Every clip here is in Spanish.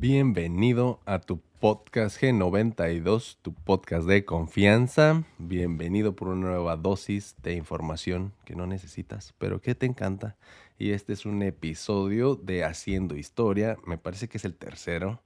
Bienvenido a tu podcast G92, tu podcast de confianza. Bienvenido por una nueva dosis de información que no necesitas, pero que te encanta. Y este es un episodio de Haciendo Historia. Me parece que es el tercero.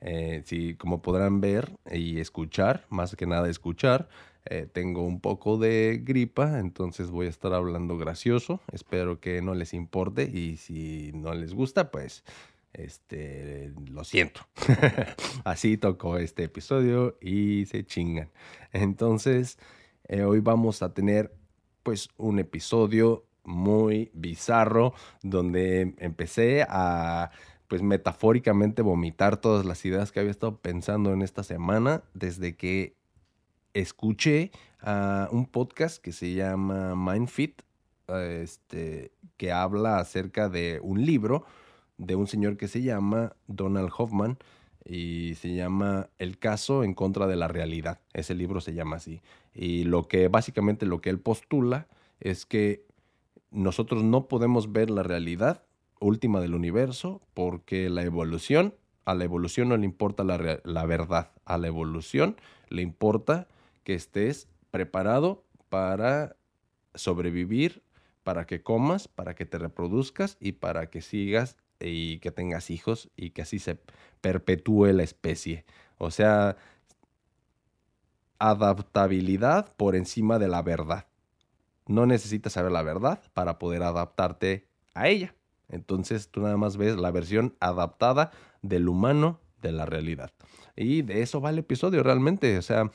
Eh, como podrán ver y escuchar, más que nada escuchar, eh, tengo un poco de gripa, entonces voy a estar hablando gracioso. Espero que no les importe y si no les gusta, pues este, lo siento. Así tocó este episodio y se chingan. Entonces, eh, hoy vamos a tener pues un episodio muy bizarro donde empecé a pues metafóricamente vomitar todas las ideas que había estado pensando en esta semana desde que escuché a un podcast que se llama MindFit, este, que habla acerca de un libro de un señor que se llama Donald Hoffman y se llama El caso en contra de la realidad. Ese libro se llama así. Y lo que básicamente lo que él postula es que nosotros no podemos ver la realidad última del universo porque la evolución, a la evolución no le importa la, la verdad, a la evolución le importa que estés preparado para sobrevivir, para que comas, para que te reproduzcas y para que sigas y que tengas hijos y que así se perpetúe la especie. O sea, adaptabilidad por encima de la verdad. No necesitas saber la verdad para poder adaptarte a ella. Entonces tú nada más ves la versión adaptada del humano de la realidad. Y de eso va el episodio realmente. O sea,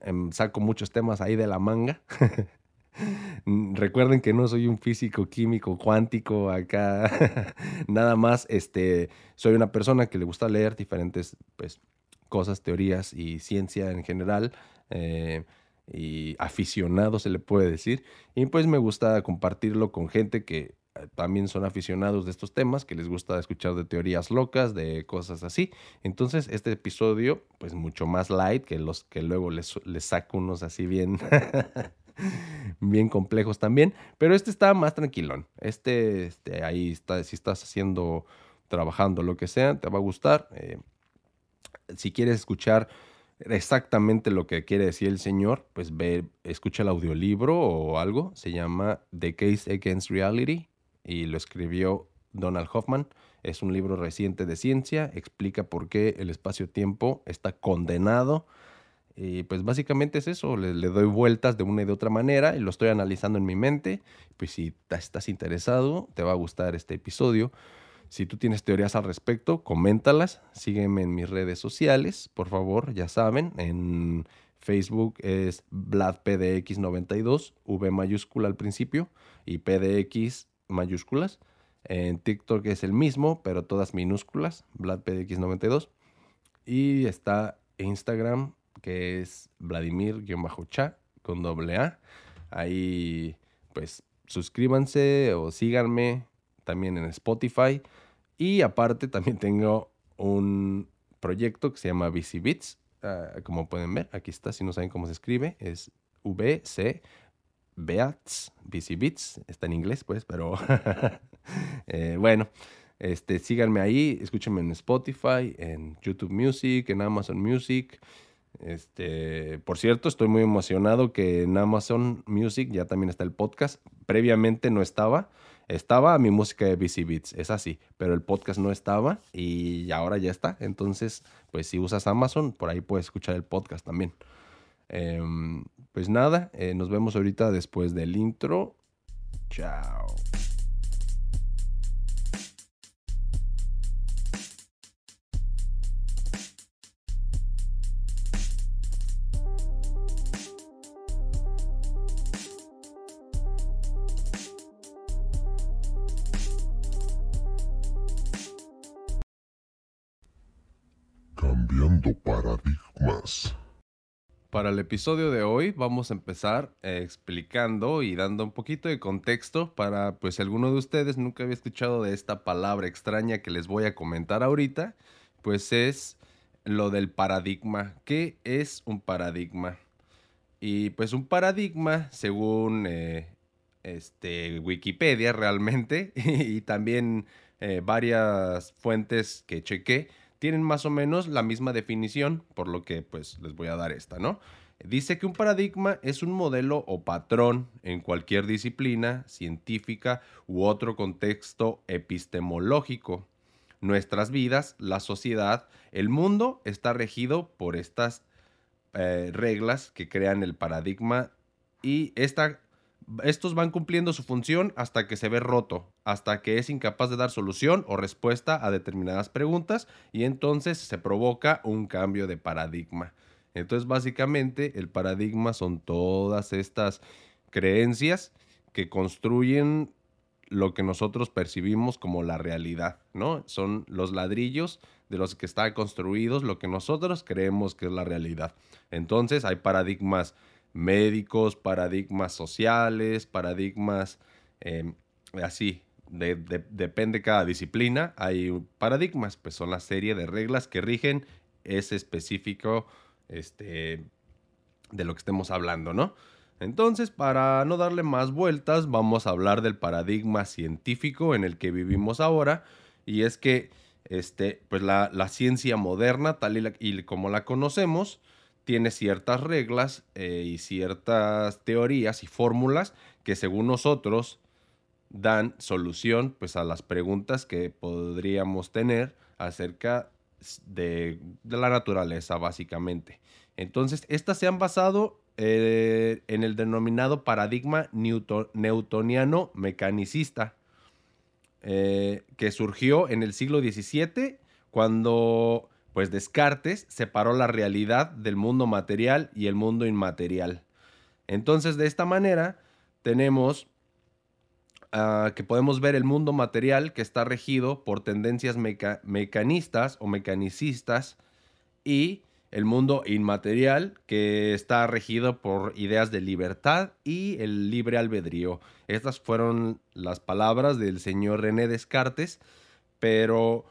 em, saco muchos temas ahí de la manga. Recuerden que no soy un físico químico cuántico acá. Nada más, este, soy una persona que le gusta leer diferentes pues, cosas, teorías y ciencia en general. Eh, y aficionado se le puede decir. Y pues me gusta compartirlo con gente que eh, también son aficionados de estos temas, que les gusta escuchar de teorías locas, de cosas así. Entonces, este episodio, pues mucho más light que los que luego les, les saco unos así bien bien complejos también, pero este está más tranquilón. Este, este ahí está, si estás haciendo, trabajando, lo que sea, te va a gustar. Eh, si quieres escuchar exactamente lo que quiere decir el señor, pues ve, escucha el audiolibro o algo. Se llama The Case Against Reality y lo escribió Donald Hoffman. Es un libro reciente de ciencia, explica por qué el espacio-tiempo está condenado y pues básicamente es eso, le, doy vueltas de una y de otra manera y lo estoy analizando en mi mente. Pues si estás interesado, te va a gustar este episodio. Si tú tienes teorías al respecto, coméntalas, sígueme en mis redes sociales, por favor, ya saben, en Facebook es VladPDX92, V mayúscula al principio y PDX mayúsculas. En TikTok es el mismo, pero todas minúsculas, VladPDX92. Y está Instagram que es Vladimir-cha con doble A. Ahí, pues, suscríbanse o síganme también en Spotify. Y aparte, también tengo un proyecto que se llama VCBits. Uh, como pueden ver, aquí está, si no saben cómo se escribe, es VC Beats, VCBits, está en inglés, pues, pero eh, bueno, este, síganme ahí, escúchenme en Spotify, en YouTube Music, en Amazon Music. Este, por cierto, estoy muy emocionado que en Amazon Music ya también está el podcast. Previamente no estaba. Estaba mi música de BC Beats, es así, pero el podcast no estaba y ahora ya está. Entonces, pues si usas Amazon, por ahí puedes escuchar el podcast también. Em, pues nada, eh, nos vemos ahorita después del intro. Chao. Paradigmas. Para el episodio de hoy vamos a empezar eh, explicando y dando un poquito de contexto para pues si alguno de ustedes nunca había escuchado de esta palabra extraña que les voy a comentar ahorita, pues es lo del paradigma. ¿Qué es un paradigma? Y pues un paradigma, según eh, este, Wikipedia realmente, y también eh, varias fuentes que chequé, tienen más o menos la misma definición, por lo que pues les voy a dar esta, ¿no? Dice que un paradigma es un modelo o patrón en cualquier disciplina científica u otro contexto epistemológico. Nuestras vidas, la sociedad, el mundo está regido por estas eh, reglas que crean el paradigma y estos van cumpliendo su función hasta que se ve roto, hasta que es incapaz de dar solución o respuesta a determinadas preguntas y entonces se provoca un cambio de paradigma. Entonces, básicamente, el paradigma son todas estas creencias que construyen lo que nosotros percibimos como la realidad, ¿no? Son los ladrillos de los que están construidos lo que nosotros creemos que es la realidad. Entonces, hay paradigmas médicos, paradigmas sociales, paradigmas em, así, de, depende cada disciplina, hay paradigmas, pues son la serie de reglas que rigen ese específico este, de lo que estemos hablando, ¿no? Entonces, para no darle más vueltas, vamos a hablar del paradigma científico en el que vivimos ahora, y es que este, pues la, ciencia moderna, tal y, como la conocemos, tiene ciertas reglas eh, y ciertas teorías y fórmulas que según nosotros dan solución pues, a las preguntas que podríamos tener acerca de, la naturaleza, básicamente. Entonces, estas se han basado eh, en el denominado paradigma newtoniano mecanicista, eh, que surgió en el siglo XVII, cuando pues Descartes separó la realidad del mundo material y el mundo inmaterial. Entonces, de esta manera, tenemos Ah, que podemos ver el mundo material que está regido por tendencias mecanistas o mecanicistas y el mundo inmaterial que está regido por ideas de libertad y el libre albedrío. Estas fueron las palabras del señor René Descartes, pero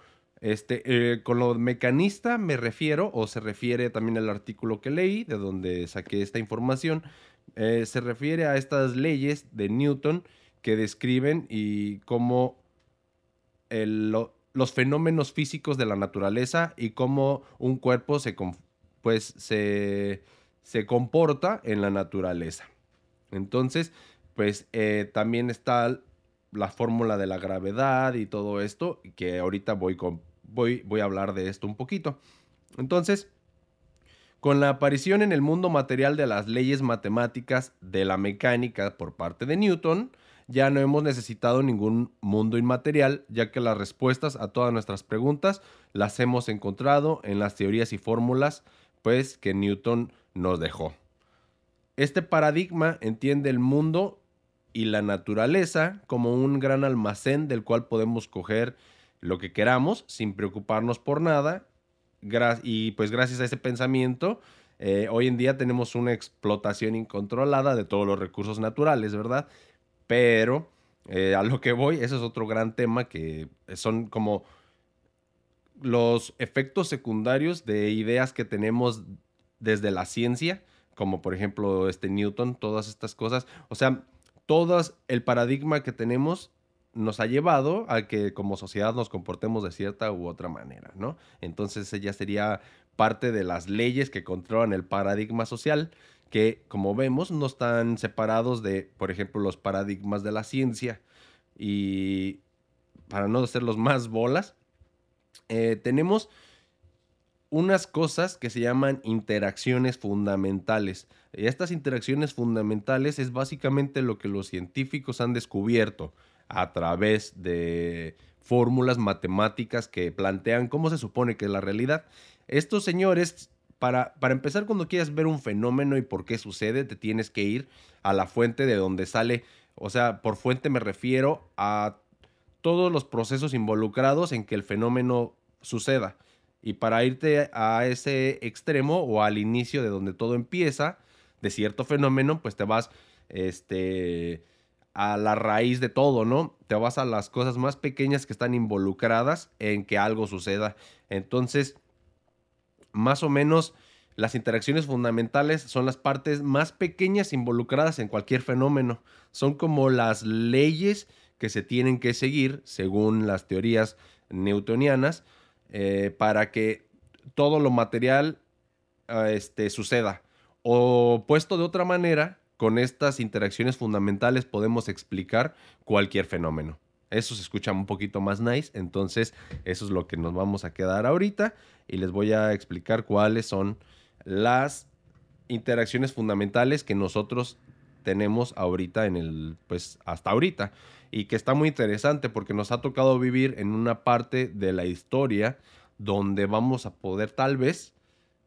este, eh, con lo mecanista me refiero, o se refiere también al artículo que leí, de donde saqué esta información, eh, se refiere a estas leyes de Newton que describen y cómo los fenómenos físicos de la naturaleza y cómo un cuerpo se, pues, se, comporta en la naturaleza. Entonces, pues eh, también está la fórmula de la gravedad y todo esto, que ahorita voy, con, voy, voy a hablar de esto un poquito. Entonces, con la aparición en el mundo material de las leyes matemáticas de la mecánica por parte de Newton, ya no hemos necesitado ningún mundo inmaterial, ya que las respuestas a todas nuestras preguntas las hemos encontrado en las teorías y fórmulas, pues que Newton nos dejó. Este paradigma entiende el mundo y la naturaleza como un gran almacén del cual podemos coger lo que queramos sin preocuparnos por nada. Y pues gracias a ese pensamiento, eh, hoy en día tenemos una explotación incontrolada de todos los recursos naturales, ¿verdad? Pero eh, a lo que voy, ese es otro gran tema que son como los efectos secundarios de ideas que tenemos desde la ciencia, como por ejemplo este Newton, todas estas cosas. O sea, todo el paradigma que tenemos nos ha llevado a que como sociedad nos comportemos de cierta u otra manera, ¿no? Entonces ella sería parte de las leyes que controlan el paradigma social que, como vemos, no están separados de, por ejemplo, los paradigmas de la ciencia. Y para no hacerlos más bolas, eh, tenemos unas cosas que se llaman interacciones fundamentales. Estas interacciones fundamentales es básicamente lo que los científicos han descubierto a través de fórmulas matemáticas que plantean cómo se supone que es la realidad. Estos señores para, empezar, cuando quieras ver un fenómeno y por qué sucede, te tienes que ir a la fuente de donde sale. O sea, por fuente me refiero a todos los procesos involucrados en que el fenómeno suceda. Y para irte a ese extremo o al inicio de donde todo empieza, de cierto fenómeno, pues te vas este, a la raíz de todo, ¿no? Te vas a las cosas más pequeñas que están involucradas en que algo suceda. Entonces, más o menos las interacciones fundamentales son las partes más pequeñas involucradas en cualquier fenómeno. Son como las leyes que se tienen que seguir según las teorías newtonianas eh, para que todo lo material ah, este, suceda. O puesto de otra manera, con estas interacciones fundamentales podemos explicar cualquier fenómeno. Eso se escucha un poquito más nice, entonces eso es lo que nos vamos a quedar ahorita y les voy a explicar cuáles son las interacciones fundamentales que nosotros tenemos ahorita en el, pues hasta ahorita y que está muy interesante porque nos ha tocado vivir en una parte de la historia donde vamos a poder tal vez,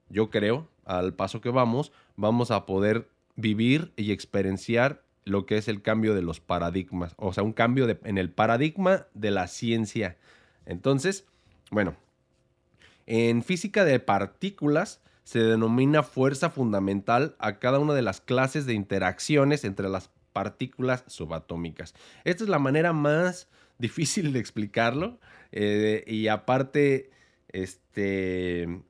yo creo, al paso que vamos, vamos a poder vivir y experienciar lo que es el cambio de los paradigmas, o sea, un cambio en el paradigma de la ciencia. Entonces, bueno, en física de partículas se denomina fuerza fundamental a cada una de las clases de interacciones entre las partículas subatómicas. Esta es la manera más difícil de explicarlo eh, y aparte, este,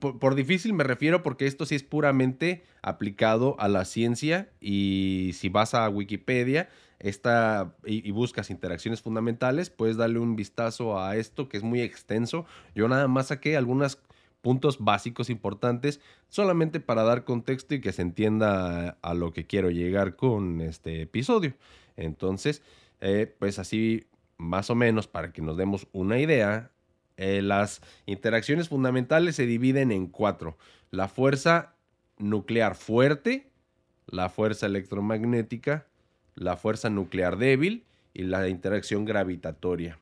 por, difícil me refiero porque esto sí es puramente aplicado a la ciencia y si vas a Wikipedia esta, y, buscas interacciones fundamentales, puedes darle un vistazo a esto que es muy extenso. Yo nada más saqué algunos puntos básicos importantes solamente para dar contexto y que se entienda a lo que quiero llegar con este episodio. Entonces, eh, pues así más o menos para que nos demos una idea, eh, las interacciones fundamentales se dividen en cuatro. La fuerza nuclear fuerte, la fuerza electromagnética, la fuerza nuclear débil y la interacción gravitatoria.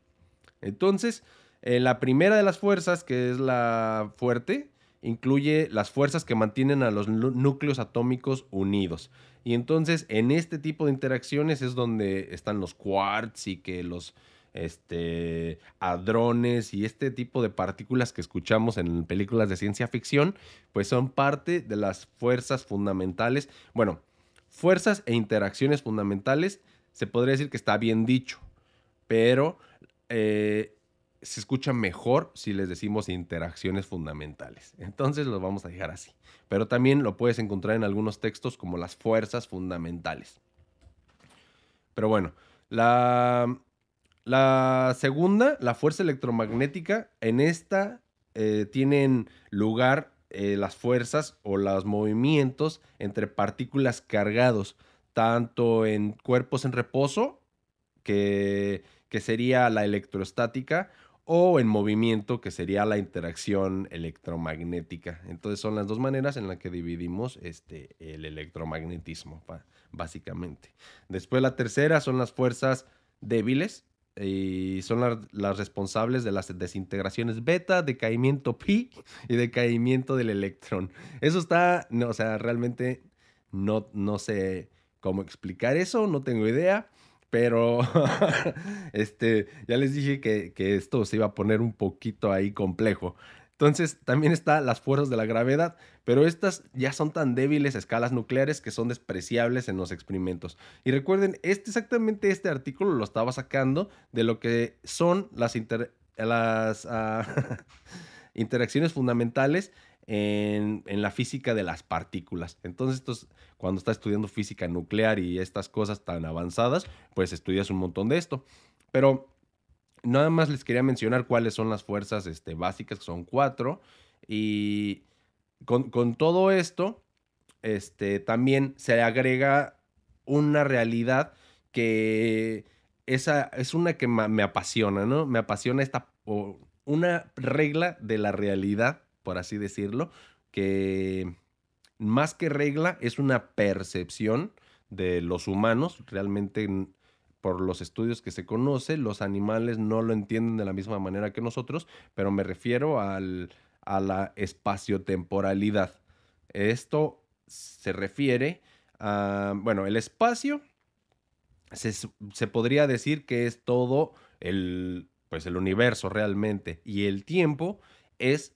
Entonces, eh, la primera de las fuerzas, que es la fuerte, incluye las fuerzas que mantienen a los núcleos atómicos unidos. Y entonces, en este tipo de interacciones es donde están los quarks y que los este, hadrones y este tipo de partículas que escuchamos en películas de ciencia ficción, pues son parte de las fuerzas fundamentales. Bueno, fuerzas e interacciones fundamentales, se podría decir que está bien dicho, pero eh, se escucha mejor si les decimos interacciones fundamentales. Entonces lo vamos a dejar así. Pero también lo puedes encontrar en algunos textos como las fuerzas fundamentales. Pero bueno, la, la segunda, la fuerza electromagnética, en esta eh, tienen lugar eh, las fuerzas o los movimientos entre partículas cargados, tanto en cuerpos en reposo, que, que sería la electrostática, o en movimiento, que sería la interacción electromagnética. Entonces son las dos maneras en las que dividimos este, el electromagnetismo, básicamente. Después la tercera son las fuerzas débiles, y son las responsables de las desintegraciones beta, decaimiento pi y decaimiento del electrón. Eso está, no, o sea, realmente no, no sé cómo explicar eso, no tengo idea, pero este, ya les dije que, que esto se iba a poner un poquito ahí complejo. Entonces, también está las fuerzas de la gravedad, pero estas ya son tan débiles escalas nucleares que son despreciables en los experimentos. Y recuerden, este, exactamente este artículo lo estaba sacando de lo que son las, las ah, interacciones fundamentales en, la física de las partículas. Entonces, cuando estás estudiando física nuclear y estas cosas tan avanzadas, pues estudias un montón de esto. Pero nada más les quería mencionar cuáles son las fuerzas este, básicas, que son cuatro. Y con, todo esto, este, también se agrega una realidad que esa es una que me apasiona, ¿no? Me apasiona esta, una regla de la realidad, por así decirlo, que más que regla es una percepción de los humanos, realmente por los estudios que se conoce, los animales no lo entienden de la misma manera que nosotros, pero me refiero al, a la espaciotemporalidad. Esto se refiere a, bueno, el espacio se, podría decir que es todo el, pues el universo realmente, y el tiempo es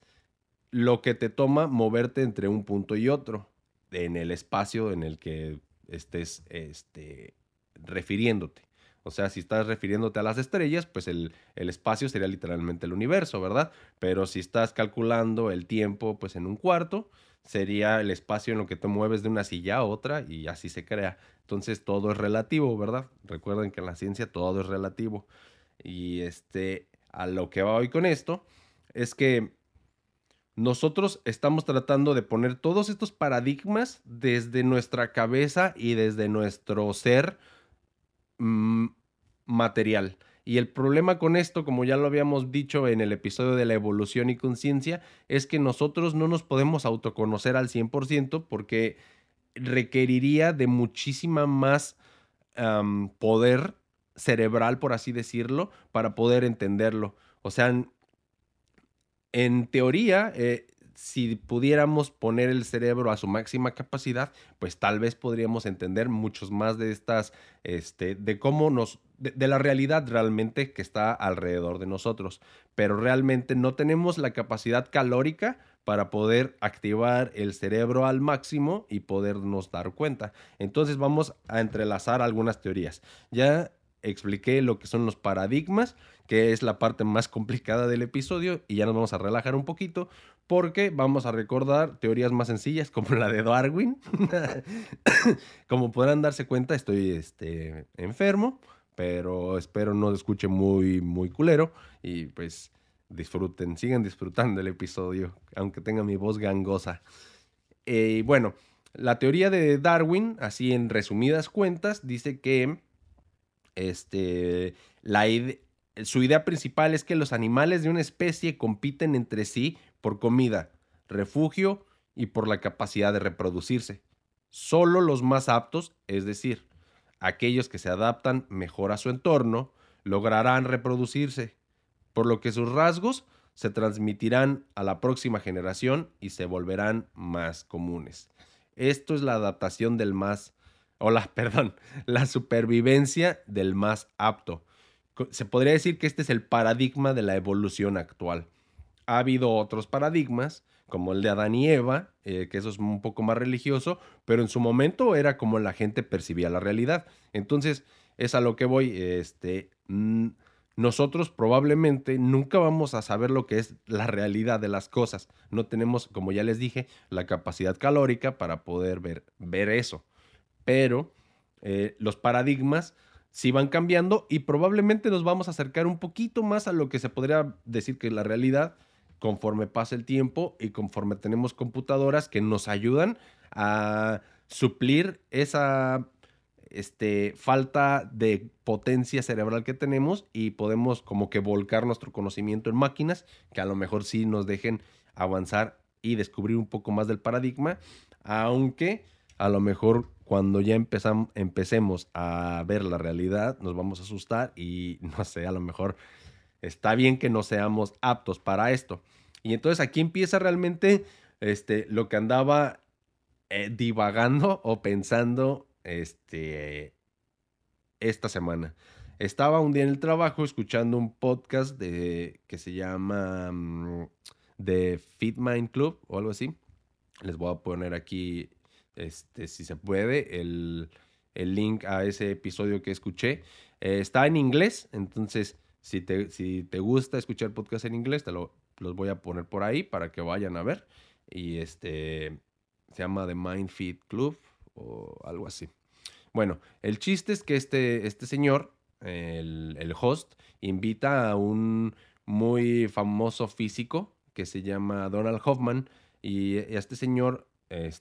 lo que te toma moverte entre un punto y otro en el espacio en el que estés este, refiriéndote. O sea, si estás refiriéndote a las estrellas, pues el, espacio sería literalmente el universo, ¿verdad? Pero si estás calculando el tiempo, pues en un cuarto, sería el espacio en lo que te mueves de una silla a otra y así se crea. Entonces todo es relativo, ¿verdad? Recuerden que en la ciencia todo es relativo. Y este, a lo que va hoy con esto, es que nosotros estamos tratando de poner todos estos paradigmas desde nuestra cabeza y desde nuestro ser mm, material. Y el problema con esto, como ya lo habíamos dicho en el episodio de la evolución y conciencia, es que nosotros no nos podemos autoconocer al 100% porque requeriría de muchísima más poder cerebral, por así decirlo, para poder entenderlo. O sea, en teoría, eh, si pudiéramos poner el cerebro a su máxima capacidad, pues tal vez podríamos entender muchos más de estas, este, de cómo nos, de, la realidad realmente que está alrededor de nosotros. Pero realmente no tenemos la capacidad calórica para poder activar el cerebro al máximo y podernos dar cuenta. Entonces vamos a entrelazar algunas teorías. Ya expliqué lo que son los paradigmas, que es la parte más complicada del episodio, y ya nos vamos a relajar un poquito porque vamos a recordar teorías más sencillas como la de Darwin. como podrán darse cuenta, estoy este, enfermo, pero espero no escuche muy, muy culero y pues disfruten, sigan disfrutando el episodio, aunque tenga mi voz gangosa. Y eh, bueno, la teoría de Darwin, así en resumidas cuentas, dice que este, la su idea principal es que los animales de una especie compiten entre sí por comida, refugio y por la capacidad de reproducirse. Solo los más aptos, es decir, aquellos que se adaptan mejor a su entorno, lograrán reproducirse, por lo que sus rasgos se transmitirán a la próxima generación y se volverán más comunes. Esto es la adaptación del más o la, perdón, la supervivencia del más apto. Se podría decir que este es el paradigma de la evolución actual. Ha habido otros paradigmas, como el de Adán y Eva, eh, que eso es un poco más religioso, pero en su momento era como la gente percibía la realidad. Entonces, es a lo que voy. Este, nosotros probablemente nunca vamos a saber lo que es la realidad de las cosas. No tenemos, como ya les dije, la capacidad calórica para poder ver, ver eso pero eh, los paradigmas sí van cambiando y probablemente nos vamos a acercar un poquito más a lo que se podría decir que es la realidad conforme pasa el tiempo y conforme tenemos computadoras que nos ayudan a suplir esa este, falta de potencia cerebral que tenemos y podemos como que volcar nuestro conocimiento en máquinas que a lo mejor sí nos dejen avanzar y descubrir un poco más del paradigma, aunque a lo mejor cuando ya empezamos, empecemos a ver la realidad, nos vamos a asustar y no sé, a lo mejor está bien que no seamos aptos para esto. Y entonces aquí empieza realmente este, lo que andaba eh, divagando o pensando este, esta semana. Estaba un día en el trabajo escuchando un podcast de, que se llama mm, The Fit Mind Club o algo así. Les voy a poner aquí este, si se puede, el, link a ese episodio que escuché. Eh, está en inglés, entonces si te, si te gusta escuchar podcast en inglés, te lo, los voy a poner por ahí para que vayan a ver. Y este se llama The Mind Feed Club o algo así. Bueno, el chiste es que este, este señor, el, el host, invita a un muy famoso físico que se llama Donald Hoffman. Y este señor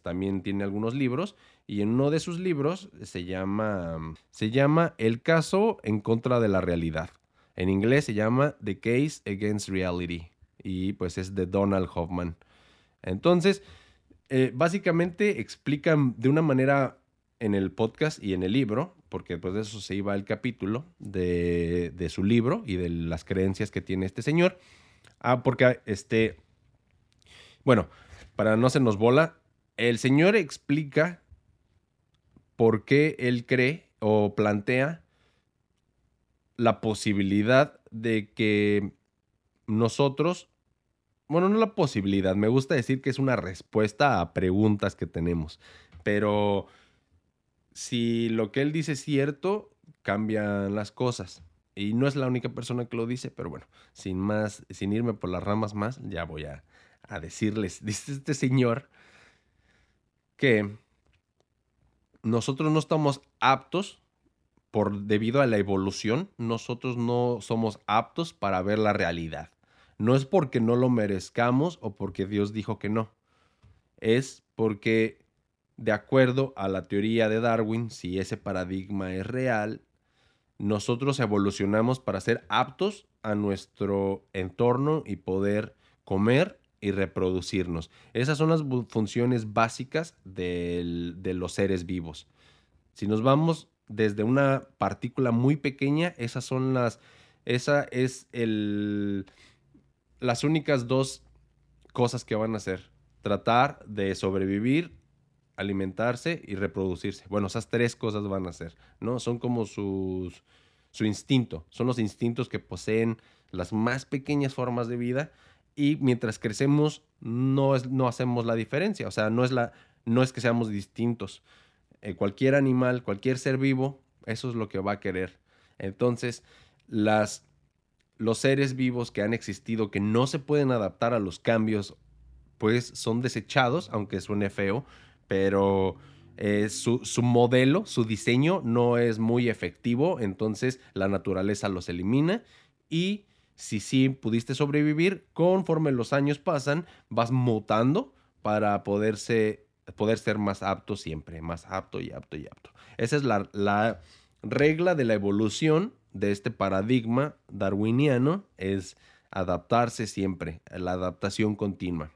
también tiene algunos libros y en uno de sus libros se llama, se llama El caso en contra de la realidad. En inglés se llama The Case Against Reality y pues es de Donald Hoffman. Entonces, eh, básicamente explican de una manera en el podcast y en el libro, porque después de eso se iba el capítulo de, de su libro y de las creencias que tiene este señor. Ah, porque este, bueno, para no se nos bola, el Señor explica por qué Él cree o plantea la posibilidad de que nosotros, bueno, no la posibilidad, me gusta decir que es una respuesta a preguntas que tenemos, pero si lo que Él dice es cierto, cambian las cosas. Y no es la única persona que lo dice, pero bueno, sin más, sin irme por las ramas más, ya voy a, a decirles, dice este señor que nosotros no estamos aptos por debido a la evolución, nosotros no somos aptos para ver la realidad. No es porque no lo merezcamos o porque Dios dijo que no. Es porque, de acuerdo a la teoría de Darwin, si ese paradigma es real, nosotros evolucionamos para ser aptos a nuestro entorno y poder comer y reproducirnos. Esas son las funciones básicas de los seres vivos. Si nos vamos desde una partícula muy pequeña, esas son las, esa es el, las únicas dos cosas que van a hacer. Tratar de sobrevivir, alimentarse y reproducirse. Bueno, esas tres cosas van a hacer, ¿no? Son como sus, su instinto, son los instintos que poseen las más pequeñas formas de vida y mientras crecemos no, es, no hacemos la diferencia, o sea, no es, la, no es que seamos distintos. Eh, cualquier animal, cualquier ser vivo, eso es lo que va a querer. Entonces, las, los seres vivos que han existido, que no se pueden adaptar a los cambios, pues son desechados, aunque suene feo, pero eh, su, su, modelo, su diseño no es muy efectivo, entonces la naturaleza los elimina y si sí pudiste sobrevivir, conforme los años pasan, vas mutando para poder ser más apto siempre, más apto y apto y apto. Esa es la, la regla de la evolución de este paradigma darwiniano, es adaptarse siempre, la adaptación continua.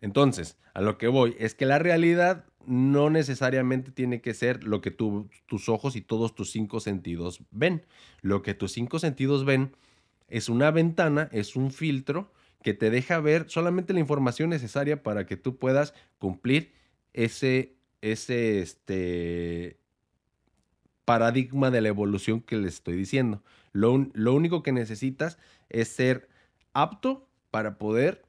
Entonces, a lo que voy es que la realidad no necesariamente tiene que ser lo que tus ojos y todos tus cinco sentidos ven. Lo que tus cinco sentidos ven es una ventana, es un filtro que te deja ver solamente la información necesaria para que tú puedas cumplir ese, ese este, paradigma de la evolución que les estoy diciendo. Lo, lo único que necesitas es ser apto para poder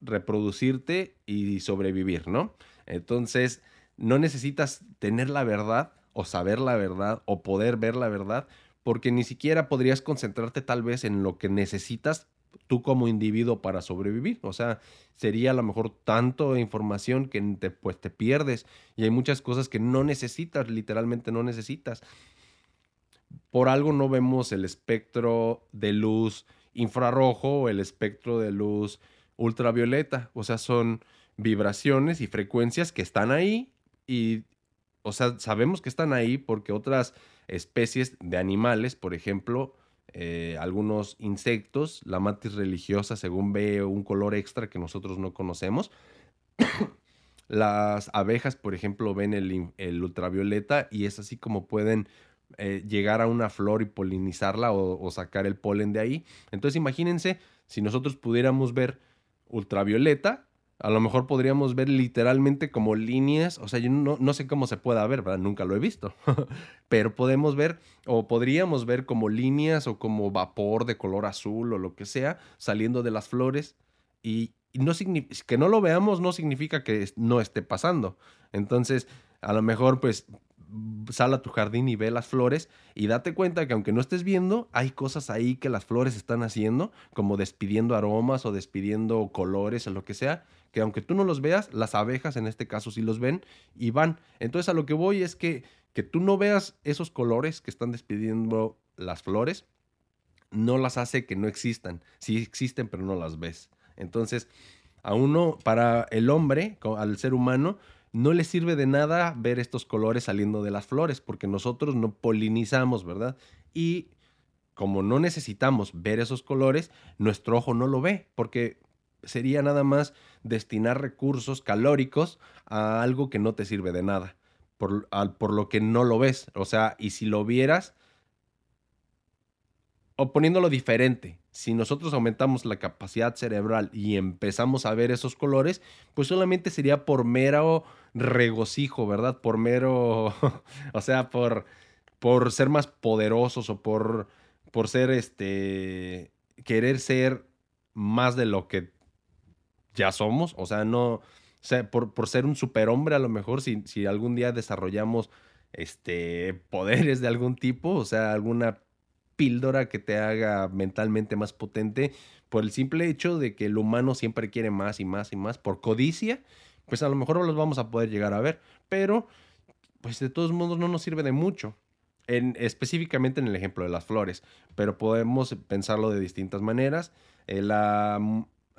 reproducirte y sobrevivir, ¿no? Entonces, no necesitas tener la verdad o saber la verdad o poder ver la verdad, porque ni siquiera podrías concentrarte tal vez en lo que necesitas tú como individuo para sobrevivir. O sea, sería a lo mejor tanto información que te, pues, te pierdes y hay muchas cosas que no necesitas, literalmente no necesitas. Por algo no vemos el espectro de luz infrarrojo o el espectro de luz ultravioleta. O sea, son vibraciones y frecuencias que están ahí y, o sea, sabemos que están ahí porque otras especies de animales, por ejemplo, eh, algunos insectos, la matis religiosa, según ve un color extra que nosotros no conocemos. Las abejas, por ejemplo, ven el, ultravioleta y es así como pueden eh, llegar a una flor y polinizarla o, sacar el polen de ahí. Entonces imagínense si nosotros pudiéramos ver ultravioleta, a lo mejor podríamos ver literalmente como líneas, o sea, yo no, sé cómo se pueda ver. Nunca lo he visto, pero podemos ver o podríamos ver como líneas o como vapor de color azul o lo que sea saliendo de las flores y, no que no lo veamos no significa que no esté pasando. Entonces, a lo mejor pues sal a tu jardín y ve las flores y date cuenta que aunque no estés viendo, hay cosas ahí que las flores están haciendo, como despidiendo aromas o despidiendo colores o lo que sea, que aunque tú no los veas, las abejas en este caso sí los ven y van. Entonces a lo que voy es que, que tú no veas esos colores que están despidiendo las flores, no las hace que no existan. Sí existen, pero no las ves. Entonces, a uno, para el hombre, al ser humano, no le sirve de nada ver estos colores saliendo de las flores, porque nosotros no polinizamos, ¿verdad? Y como no necesitamos ver esos colores, nuestro ojo no lo ve, porque sería nada más destinar recursos calóricos a algo que no te sirve de nada, por, por lo que no lo ves. O sea, y si lo vieras, o poniéndolo diferente, si nosotros aumentamos la capacidad cerebral y empezamos a ver esos colores, pues solamente sería por mero regocijo, ¿verdad? Por mero, o sea, por, por ser más poderosos o por, por ser este, querer ser más de lo que ya somos, o sea, no, o sea, por, por ser un superhombre a lo mejor, si, si algún día desarrollamos este, poderes de algún tipo, o sea, alguna píldora que te haga mentalmente más potente, por el simple hecho de que el humano siempre quiere más y más y más, por codicia, pues a lo mejor los vamos a poder llegar a ver, pero pues de todos modos no nos sirve de mucho. en, específicamente en el ejemplo de las flores, pero podemos pensarlo de distintas maneras. Eh, la,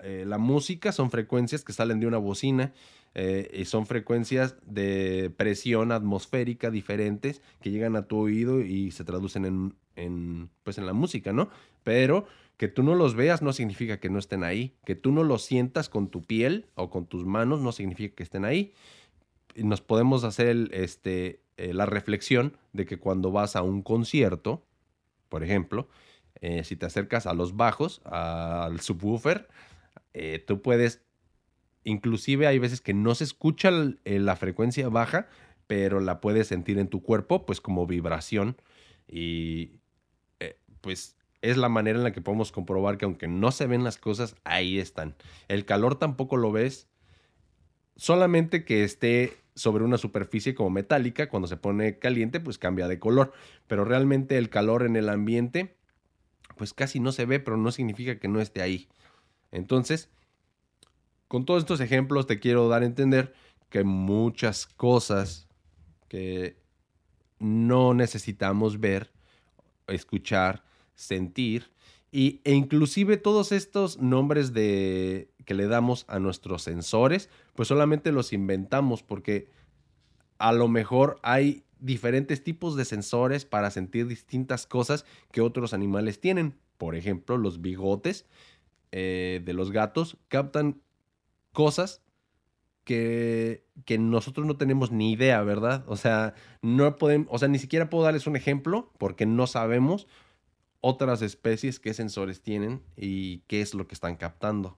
eh, la, música son frecuencias que salen de una bocina eh, y son frecuencias de presión atmosférica diferentes que llegan a tu oído y se traducen en, pues en la música, ¿no? Pero que tú no los veas no significa que no estén ahí, que tú no los sientas con tu piel o con tus manos no significa que estén ahí. Nos podemos hacer este, eh, la reflexión de que cuando vas a un concierto, por ejemplo, si te acercas a los bajos, al subwoofer, eh, tú puedes, inclusive hay veces que no se escucha la frecuencia baja, pero la puedes sentir en tu cuerpo, pues como vibración. Y pues es la manera en la que podemos comprobar que aunque no se ven las cosas, ahí están. El calor tampoco lo ves, solamente que esté sobre una superficie como metálica, cuando se pone caliente, pues cambia de color. Pero realmente el calor en el ambiente, pues casi no se ve, pero no significa que no esté ahí. Entonces, con todos estos ejemplos te quiero dar a entender que muchas cosas que no necesitamos ver, escuchar, sentir, y, e inclusive todos estos nombres de, que le damos a nuestros sensores, pues solamente los inventamos porque a lo mejor hay diferentes tipos de sensores para sentir distintas cosas que otros animales tienen. Por ejemplo, los bigotes eh, de los gatos captan cosas que, que, nosotros no tenemos ni idea, ¿verdad? O sea, no podemos, o sea, ni siquiera puedo darles un ejemplo porque no sabemos otras especies, qué sensores tienen y qué es lo que están captando.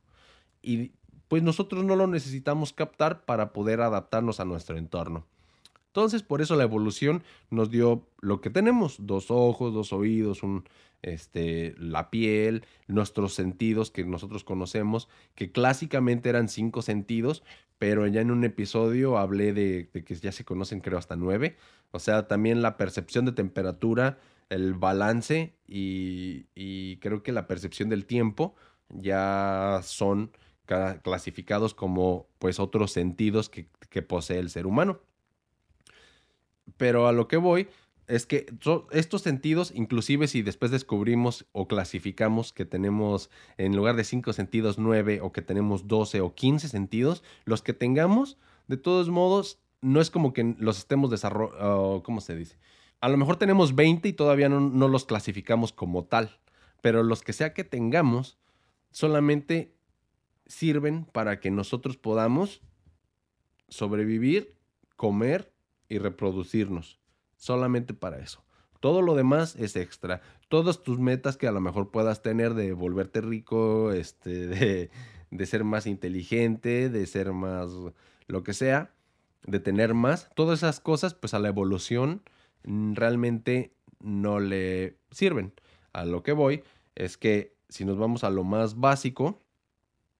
Y pues nosotros no lo necesitamos captar para poder adaptarnos a nuestro entorno. Entonces, por eso la evolución nos dio lo que tenemos, dos ojos, dos oídos, un, este, la piel, nuestros sentidos que nosotros conocemos, que clásicamente eran cinco sentidos, pero ya en un episodio hablé de, que ya se conocen creo hasta nueve. O sea, también la percepción de temperatura, el balance y, creo que la percepción del tiempo ya son clasificados como pues otros sentidos que, posee el ser humano. Pero a lo que voy es que estos sentidos, inclusive si después descubrimos o clasificamos que tenemos en lugar de cinco sentidos nueve o que tenemos 12 o 15 sentidos, los que tengamos, de todos modos, no es como que los estemos desarrollando, ¿cómo se dice? A lo mejor tenemos 20 y todavía no, los clasificamos como tal, pero los que sea que tengamos solamente sirven para que nosotros podamos sobrevivir, comer y reproducirnos. Solamente para eso. Todo lo demás es extra. Todas tus metas que a lo mejor puedas tener de volverte rico, este, de, de ser más inteligente, de ser más lo que sea, de tener más, todas esas cosas, pues a la evolución realmente no le sirven. A lo que voy es que si nos vamos a lo más básico,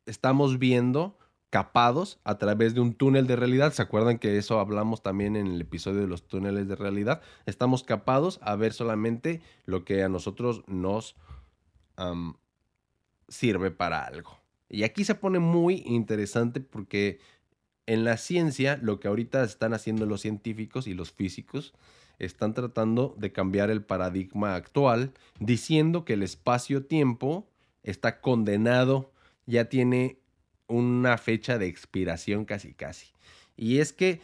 estamos viendo capados a través de un túnel de realidad. ¿Se acuerdan que eso hablamos también en el episodio de los túneles de realidad? Estamos capados a ver solamente lo que a nosotros nos sirve para algo. Y aquí se pone muy interesante porque en la ciencia lo que ahorita están haciendo los científicos y los físicos están tratando de cambiar el paradigma actual, diciendo que el espacio-tiempo está condenado, ya tiene una fecha de expiración casi casi. Y es que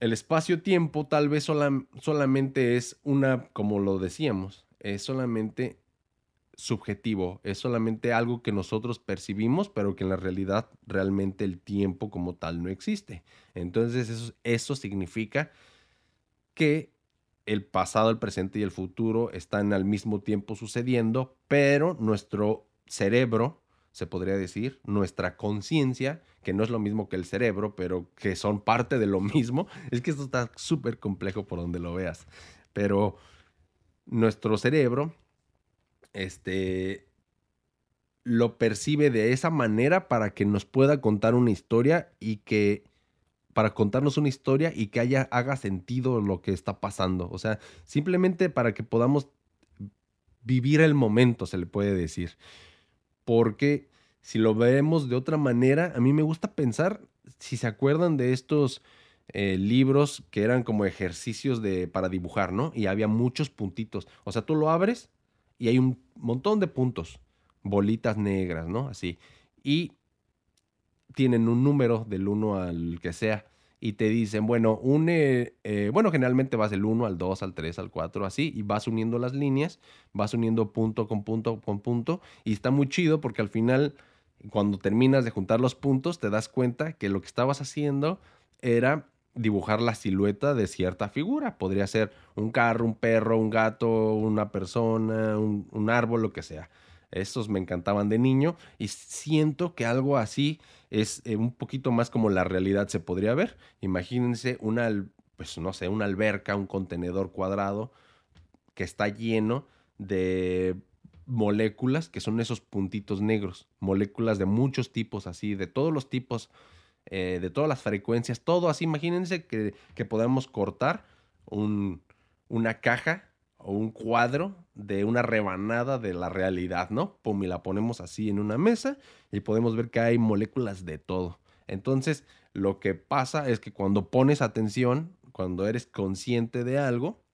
el espacio-tiempo tal vez solamente es una, como lo decíamos, es solamente subjetivo, es solamente algo que nosotros percibimos, pero que en la realidad realmente el tiempo como tal no existe. Entonces eso, eso significa que el pasado, el presente y el futuro están al mismo tiempo sucediendo, pero nuestro cerebro, se podría decir, nuestra conciencia, que no es lo mismo que el cerebro, pero que son parte de lo mismo, es que esto está súper complejo por donde lo veas, pero nuestro cerebro, este, lo percibe de esa manera para que nos pueda contar una historia y que para contarnos una historia y que haya, haga sentido lo que está pasando. O sea, simplemente para que podamos vivir el momento, se le puede decir. Porque si lo vemos de otra manera, a mí me gusta pensar, si se acuerdan de estos eh, libros que eran como ejercicios de, para dibujar, ¿no? Y había muchos puntitos. O sea, tú lo abres y hay un montón de puntos, bolitas negras, ¿no? Así. Y tienen un número del 1 al que sea y te dicen, bueno, une, eh, bueno, generalmente vas del 1 al 2, al 3, al 4, así, y vas uniendo las líneas, vas uniendo punto con punto con punto, y está muy chido porque al final, cuando terminas de juntar los puntos, te das cuenta que lo que estabas haciendo era dibujar la silueta de cierta figura. Podría ser un carro, un perro, un gato, una persona, un, un árbol, lo que sea. Estos me encantaban de niño y siento que algo así es eh, un poquito más como la realidad se podría ver. Imagínense una, pues no sé, una alberca, un contenedor cuadrado que está lleno de moléculas que son esos puntitos negros, moléculas de muchos tipos así, de todos los tipos, eh, de todas las frecuencias, todo así. Imagínense que, que podamos cortar un, una caja o un cuadro de una rebanada de la realidad, ¿no? Pum, y la ponemos así en una mesa y podemos ver que hay moléculas de todo. Entonces, lo que pasa es que cuando pones atención, cuando eres consciente de algo,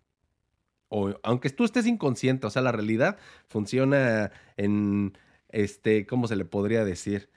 o aunque tú estés inconsciente, o sea, la realidad funciona en, este, ¿cómo se le podría decir?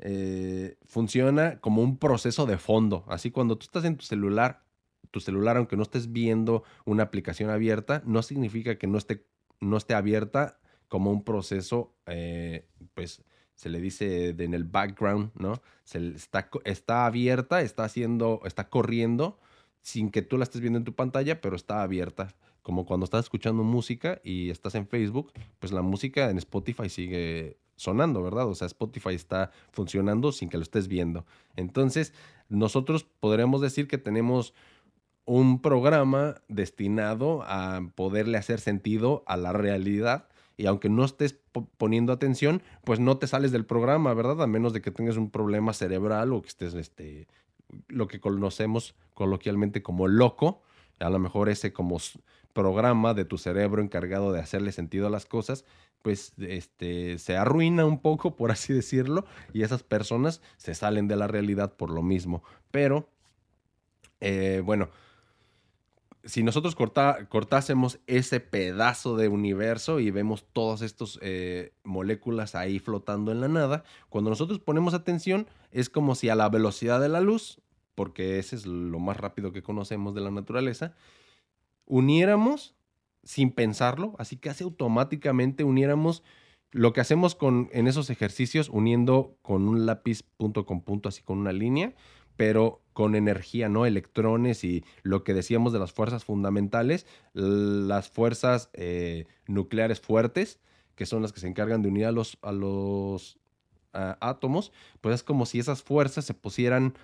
Eh, funciona como un proceso de fondo. Así cuando tú estás en tu celular tu celular, aunque no estés viendo una aplicación abierta, no significa que no esté, no esté abierta como un proceso, eh, pues se le dice en el background, ¿no? Se, está, está abierta, está haciendo, está corriendo sin que tú la estés viendo en tu pantalla, pero está abierta. Como cuando estás escuchando música y estás en Facebook, pues la música en Spotify sigue sonando, ¿verdad? O sea, Spotify está funcionando sin que lo estés viendo. Entonces, nosotros podríamos decir que tenemos un programa destinado a poderle hacer sentido a la realidad y aunque no estés poniendo atención, pues no te sales del programa, ¿verdad? A menos de que tengas un problema cerebral o que estés, este, lo que conocemos coloquialmente como loco, a lo mejor ese como programa de tu cerebro encargado de hacerle sentido a las cosas, pues este, se arruina un poco, por así decirlo, y esas personas se salen de la realidad por lo mismo. Pero, eh, bueno, si nosotros cortásemos ese pedazo de universo y vemos todas estas eh, moléculas ahí flotando en la nada, cuando nosotros ponemos atención es como si a la velocidad de la luz, porque ese es lo más rápido que conocemos de la naturaleza, uniéramos sin pensarlo, así casi automáticamente uniéramos lo que hacemos con, en esos ejercicios, uniendo con un lápiz punto con punto, así con una línea, pero con energía, ¿no? Electrones y lo que decíamos de las fuerzas fundamentales, las fuerzas eh, nucleares fuertes, que son las que se encargan de unir a los, a los átomos, pues es como si esas fuerzas se pusieran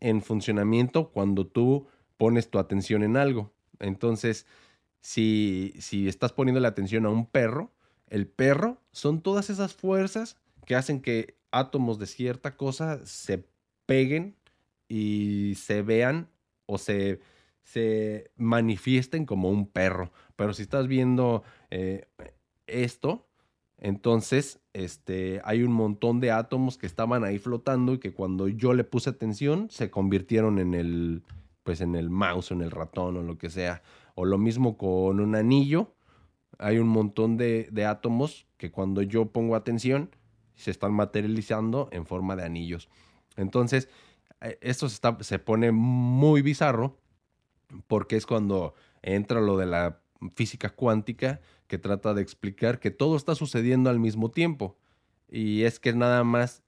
en funcionamiento cuando tú pones tu atención en algo. Entonces, si, si estás poniendo la atención a un perro, el perro son todas esas fuerzas que hacen que átomos de cierta cosa se peguen y se vean o se, se manifiesten como un perro. Pero si estás viendo eh, esto, entonces este, hay un montón de átomos que estaban ahí flotando y que cuando yo le puse atención se convirtieron en el, pues en el mouse en el ratón o lo que sea. O lo mismo con un anillo. Hay un montón de, de átomos que cuando yo pongo atención se están materializando en forma de anillos. Entonces, esto se, se pone muy bizarro porque es cuando entra lo de la física cuántica que trata de explicar que todo está sucediendo al mismo tiempo. Y es que nada más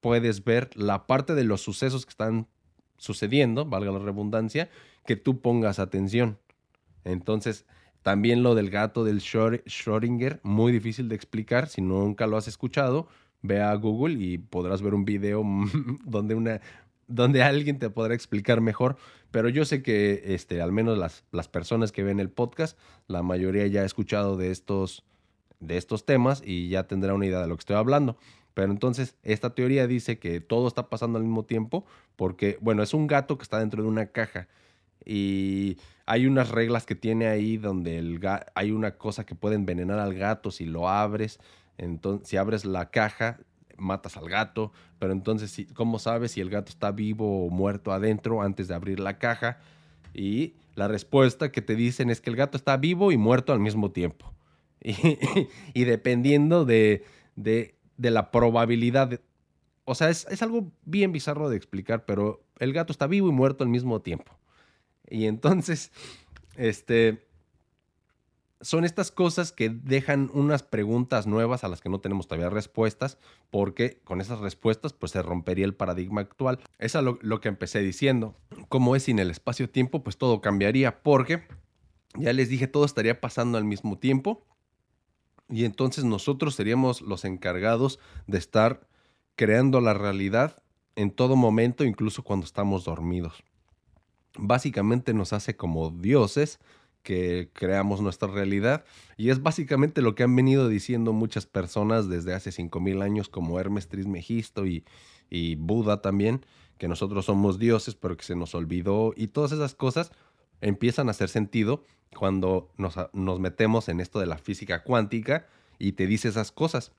puedes ver la parte de los sucesos que están sucediendo, valga la redundancia, que tú pongas atención. Entonces, también lo del gato del Schrödinger, muy difícil de explicar si nunca lo has escuchado. Ve a Google y podrás ver un video donde una, donde alguien te podrá explicar mejor, pero yo sé que este, al menos las, las personas que ven el podcast, la mayoría ya ha escuchado de estos, de estos temas y ya tendrá una idea de lo que estoy hablando. Pero entonces, esta teoría dice que todo está pasando al mismo tiempo porque, bueno, es un gato que está dentro de una caja y hay unas reglas que tiene ahí donde el hay una cosa que puede envenenar al gato si lo abres. Entonces, si abres la caja, matas al gato, pero entonces, ¿cómo sabes si el gato está vivo o muerto adentro antes de abrir la caja? Y la respuesta que te dicen es que el gato está vivo y muerto al mismo tiempo. Y, dependiendo de, de, la probabilidad, o sea, es, es algo bien bizarro de explicar, pero el gato está vivo y muerto al mismo tiempo. Y entonces, este, son estas cosas que dejan unas preguntas nuevas a las que no tenemos todavía respuestas, porque con esas respuestas pues se rompería el paradigma actual. Eso es lo, lo que empecé diciendo. Como es sin el espacio-tiempo, pues todo cambiaría, porque ya les dije, todo estaría pasando al mismo tiempo. Y entonces nosotros seríamos los encargados de estar creando la realidad en todo momento, incluso cuando estamos dormidos. Básicamente nos hace como dioses que creamos nuestra realidad. Y es básicamente lo que han venido diciendo muchas personas desde hace 5.000 años, como Hermes Trismegisto y, y Buda también, que nosotros somos dioses, pero que se nos olvidó. Y todas esas cosas empiezan a hacer sentido cuando nos, nos metemos en esto de la física cuántica y te dice esas cosas.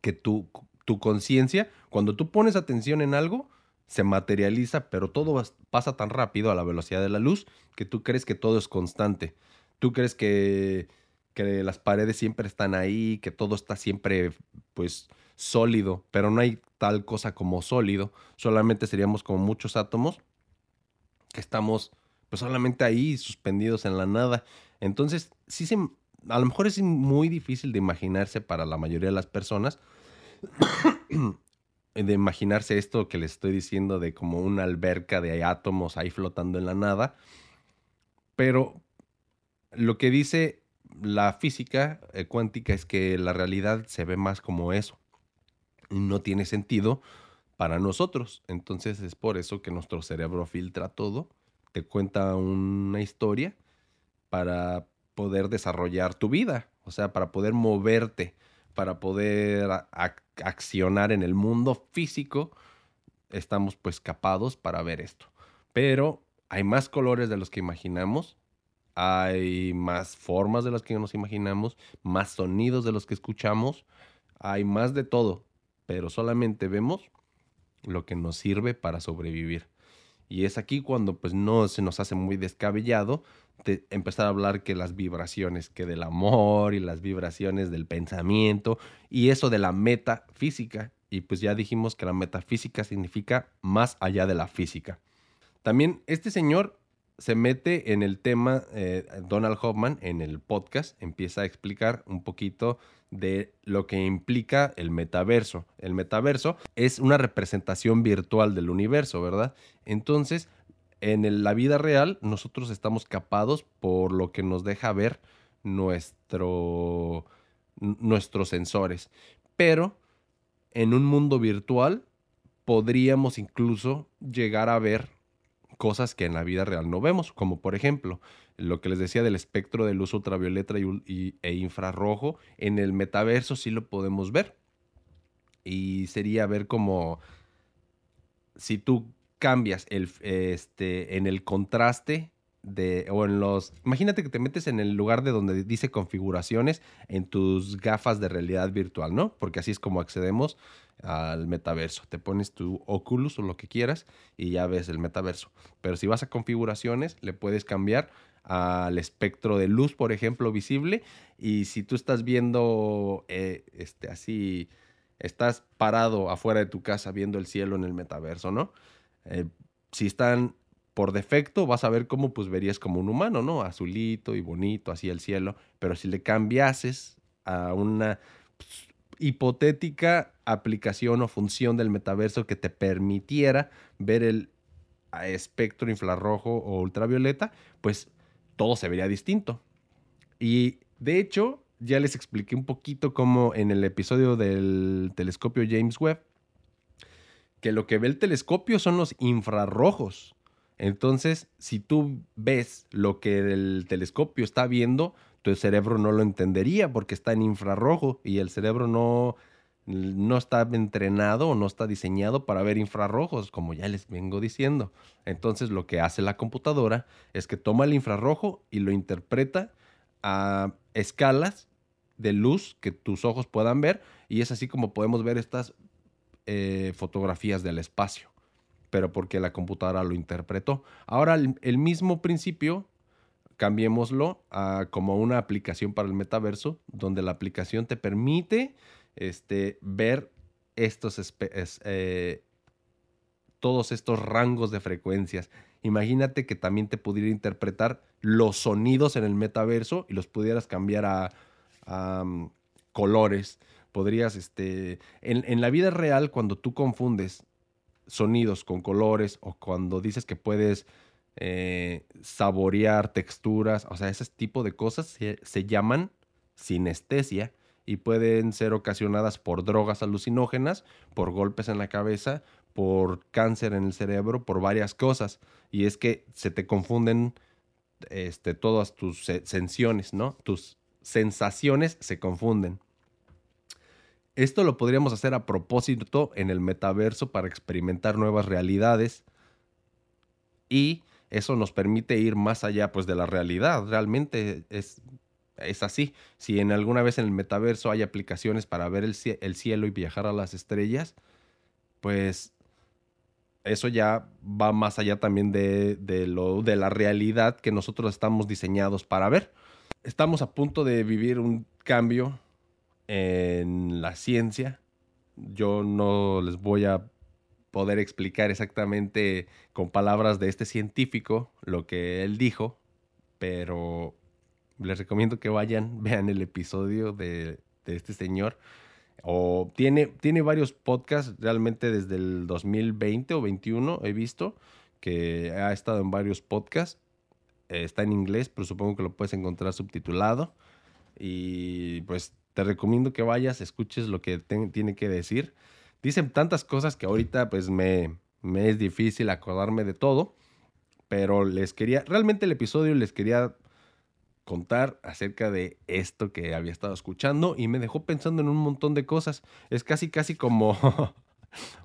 Que tu, tu conciencia, cuando tú pones atención en algo, se materializa, pero todo pasa tan rápido a la velocidad de la luz que tú crees que todo es constante. Tú crees que, que las paredes siempre están ahí, que todo está siempre pues sólido, pero no hay tal cosa como sólido, solamente seríamos como muchos átomos que estamos pues solamente ahí suspendidos en la nada. Entonces, sí se, a lo mejor es muy difícil de imaginarse para la mayoría de las personas de imaginarse esto que les estoy diciendo de como una alberca de átomos ahí flotando en la nada. Pero lo que dice la física eh, cuántica es que la realidad se ve más como eso. No tiene sentido para nosotros. Entonces es por eso que nuestro cerebro filtra todo, te cuenta una historia para poder desarrollar tu vida, o sea, para poder moverte para poder accionar en el mundo físico, estamos pues capados para ver esto. Pero hay más colores de los que imaginamos, hay más formas de las que nos imaginamos, más sonidos de los que escuchamos, hay más de todo, pero solamente vemos lo que nos sirve para sobrevivir. Y es aquí cuando pues no se nos hace muy descabellado empezar a hablar que las vibraciones, que del amor y las vibraciones del pensamiento y eso de la metafísica. Y pues ya dijimos que la metafísica significa más allá de la física. También este señor se mete en el tema, eh, Donald Hoffman, en el podcast, empieza a explicar un poquito de lo que implica el metaverso. El metaverso es una representación virtual del universo, ¿verdad? Entonces, en la vida real, nosotros estamos capados por lo que nos deja ver nuestro, nuestros sensores. Pero en un mundo virtual podríamos incluso llegar a ver cosas que en la vida real no vemos, como por ejemplo lo que les decía del espectro de luz ultravioleta y, e infrarrojo, en el metaverso sí lo podemos ver. Y sería ver como si tú cambias el, este, en el contraste de, o en los, imagínate que te metes en el lugar de donde dice configuraciones en tus gafas de realidad virtual, ¿no? Porque así es como accedemos al metaverso. Te pones tu Oculus o lo que quieras y ya ves el metaverso. Pero si vas a configuraciones, le puedes cambiar al espectro de luz, por ejemplo, visible. Y si tú estás viendo eh, este, así, estás parado afuera de tu casa viendo el cielo en el metaverso, ¿no? Eh, si están por defecto, vas a ver cómo pues verías como un humano, ¿no? Azulito y bonito, así el cielo. Pero si le cambiases a una pues, hipotética aplicación o función del metaverso que te permitiera ver el espectro infrarrojo o ultravioleta, pues todo se vería distinto. Y de hecho, ya les expliqué un poquito cómo en el episodio del telescopio James Webb, que lo que ve el telescopio son los infrarrojos. Entonces, si tú ves lo que el telescopio está viendo, tu cerebro no lo entendería porque está en infrarrojo y el cerebro no, no está entrenado o no está diseñado para ver infrarrojos, como ya les vengo diciendo. Entonces, lo que hace la computadora es que toma el infrarrojo y lo interpreta a escalas de luz que tus ojos puedan ver y es así como podemos ver estas eh, fotografías del espacio, pero porque la computadora lo interpretó. Ahora el, mismo principio, cambiémoslo a como una aplicación para el metaverso, donde la aplicación te permite este, ver estos, eh, todos estos rangos de frecuencias. Imagínate que también te pudiera interpretar los sonidos en el metaverso y los pudieras cambiar a, mm, colores. Podrías, este, en, la vida real, cuando tú confundes sonidos con colores o cuando dices que puedes eh, saborear texturas, o sea, ese tipo de cosas se, se llaman sinestesia y pueden ser ocasionadas por drogas alucinógenas, por golpes en la cabeza, por cáncer en el cerebro, por varias cosas. Y es que se te confunden este, todas tus sensaciones, ¿no? Tus sensaciones se confunden. Esto lo podríamos hacer a propósito en el metaverso para experimentar nuevas realidades y eso nos permite ir más allá pues de la realidad. Realmente es, es así. Si en alguna vez en el metaverso hay aplicaciones para ver el, el cielo y viajar a las estrellas, pues eso ya va más allá también de, lo, de la realidad que nosotros estamos diseñados para ver. Estamos a punto de vivir un cambio en la ciencia. Yo no les voy a poder explicar exactamente con palabras de este científico lo que él dijo, pero les recomiendo que vayan, vean el episodio de, de este señor o tiene, tiene varios podcasts realmente desde el 2020 o 21 he visto que ha estado en varios podcasts. Está en inglés, pero supongo que lo puedes encontrar subtitulado. Y pues te recomiendo que vayas, escuches lo que tiene que decir. Dicen tantas cosas que ahorita pues me, me es difícil acordarme de todo. Pero les quería, realmente el episodio les quería contar acerca de esto que había estado escuchando y me dejó pensando en un montón de cosas. Es casi, casi como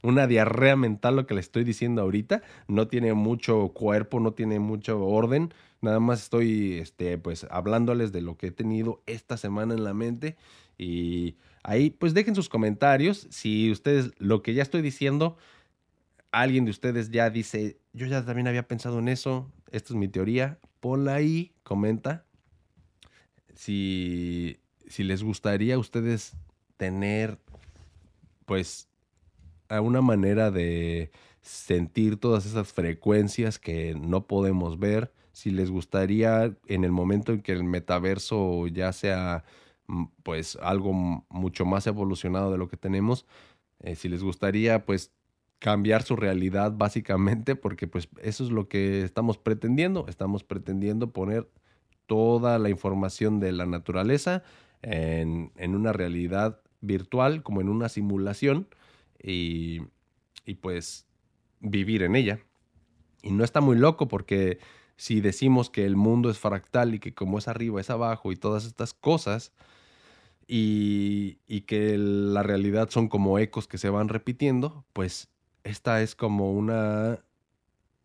una diarrea mental lo que le estoy diciendo ahorita. No tiene mucho cuerpo, no tiene mucho orden. Nada más estoy, este, pues, hablándoles de lo que he tenido esta semana en la mente. Y ahí, pues, dejen sus comentarios. Si ustedes, lo que ya estoy diciendo, alguien de ustedes ya dice, yo ya también había pensado en eso. Esta es mi teoría. Ponla ahí, comenta si, si les gustaría a ustedes tener, pues, una manera de sentir todas esas frecuencias que no podemos ver, si les gustaría en el momento en que el metaverso ya sea mm, pues algo mucho más evolucionado de lo que tenemos, eh, si les gustaría pues cambiar su realidad básicamente, porque pues eso es lo que estamos pretendiendo, estamos pretendiendo poner toda la información de la naturaleza en, una realidad virtual, como en una simulación, y, pues vivir en ella. Y no está muy loco porque si decimos que el mundo es fractal y que como es arriba es abajo y todas estas cosas, y, y, que la realidad son como ecos que se van repitiendo, pues esta es como una,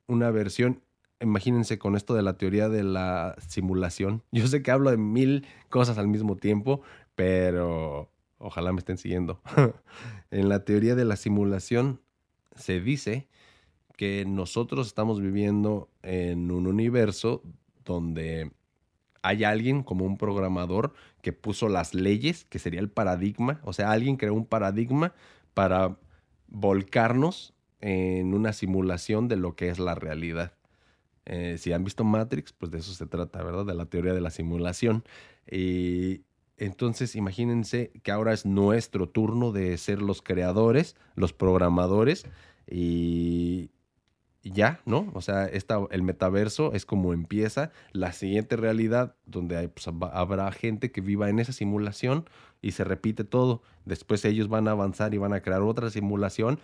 una versión imagínense con esto de la teoría de la simulación. Yo sé que hablo de mil cosas al mismo tiempo, pero ojalá me estén siguiendo. en la teoría de la simulación se dice que nosotros estamos viviendo en un universo donde hay alguien como un programador que puso las leyes, que sería el paradigma, o sea, alguien creó un paradigma para volcarnos en una simulación de lo que es la realidad. Eh, si han visto Matrix, pues de eso se trata, ¿verdad? De la teoría de la simulación. Y entonces imagínense que ahora es nuestro turno de ser los creadores, los programadores y ya, ¿no? O sea, esta, el metaverso es como empieza la siguiente realidad donde pues, habrá gente que viva en esa simulación y se repite todo. Después ellos van a avanzar y van a crear otra simulación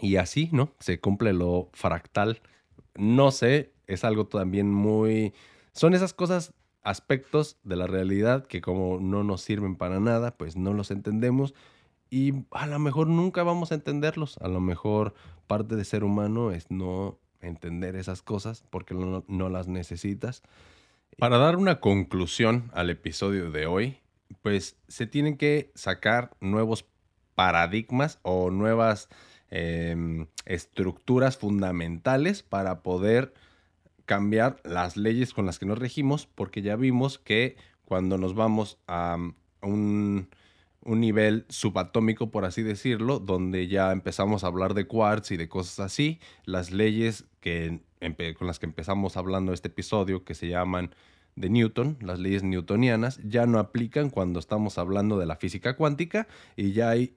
y así, ¿no? Se cumple lo fractal. No sé es algo también muy... Son esas cosas, aspectos de la realidad que como no nos sirven para nada, pues no los entendemos y a lo mejor nunca vamos a entenderlos. A lo mejor parte de ser humano es no entender esas cosas porque no, las necesitas. Para dar una conclusión al episodio de hoy, pues se tienen que sacar nuevos paradigmas o nuevas em, estructuras fundamentales para poder cambiar las leyes con las que nos regimos, porque ya vimos que cuando nos vamos a un, un nivel subatómico, por así decirlo, donde ya empezamos a hablar de quarks y de cosas así, las leyes que, con las que empezamos hablando este episodio, que se llaman de Newton, las leyes newtonianas, ya no aplican cuando estamos hablando de la física cuántica y ya hay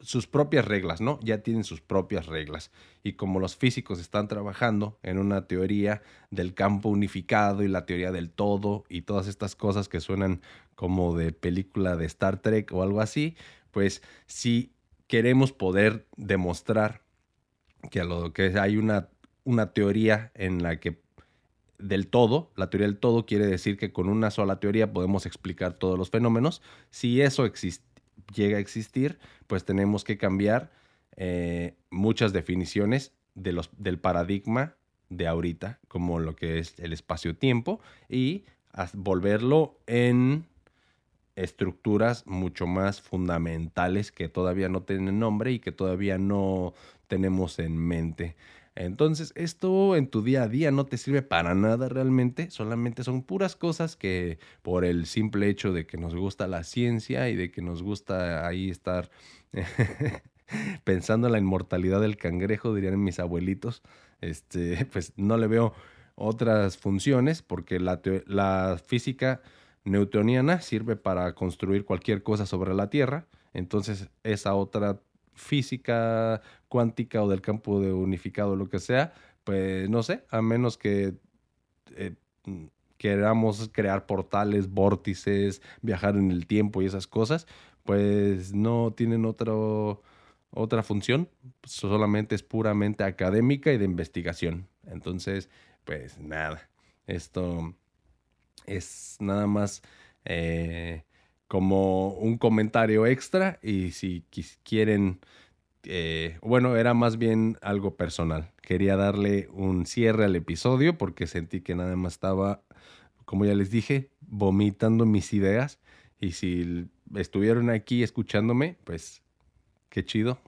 sus propias reglas, ¿no? Ya tienen sus propias reglas. Y como los físicos están trabajando en una teoría del campo unificado y la teoría del todo y todas estas cosas que suenan como de película de Star Trek o algo así, pues si queremos poder demostrar que lo que hay una, una teoría en la que del todo, la teoría del todo quiere decir que con una sola teoría podemos explicar todos los fenómenos. Si eso llega a existir, pues tenemos que cambiar eh, muchas definiciones de los, del paradigma de ahorita, como lo que es el espacio-tiempo, y volverlo en estructuras mucho más fundamentales que todavía no tienen nombre y que todavía no tenemos en mente. Entonces, esto en tu día a día no te sirve para nada realmente, solamente son puras cosas que por el simple hecho de que nos gusta la ciencia y de que nos gusta ahí estar pensando en la inmortalidad del cangrejo, dirían mis abuelitos, este, pues no le veo otras funciones porque la, física newtoniana sirve para construir cualquier cosa sobre la Tierra, entonces esa otra física cuántica o del campo de unificado, lo que sea, pues no sé, a menos que eh, queramos crear portales, vórtices, viajar en el tiempo y esas cosas, pues no tienen otro, otra función, solamente es puramente académica y de investigación. Entonces, pues nada, esto es nada más eh, como un comentario extra y si quieren, eh, bueno, era más bien algo personal. Quería darle un cierre al episodio porque sentí que nada más estaba, como ya les dije, vomitando mis ideas y si estuvieron aquí escuchándome, pues qué chido.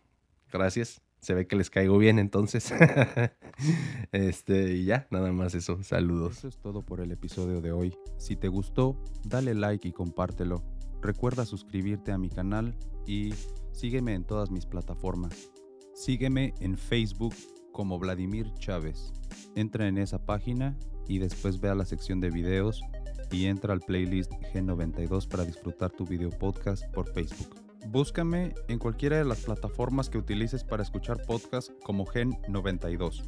Gracias. Se ve que les caigo bien entonces. este, y ya, nada más eso. Saludos. Eso es todo por el episodio de hoy. Si te gustó, dale like y compártelo. Recuerda suscribirte a mi canal y sígueme en todas mis plataformas. Sígueme en Facebook como Vladimir Chávez. Entra en esa página y después ve a la sección de videos y entra al playlist G92 para disfrutar tu video podcast por Facebook. Búscame en cualquiera de las plataformas que utilices para escuchar podcast como Gen92.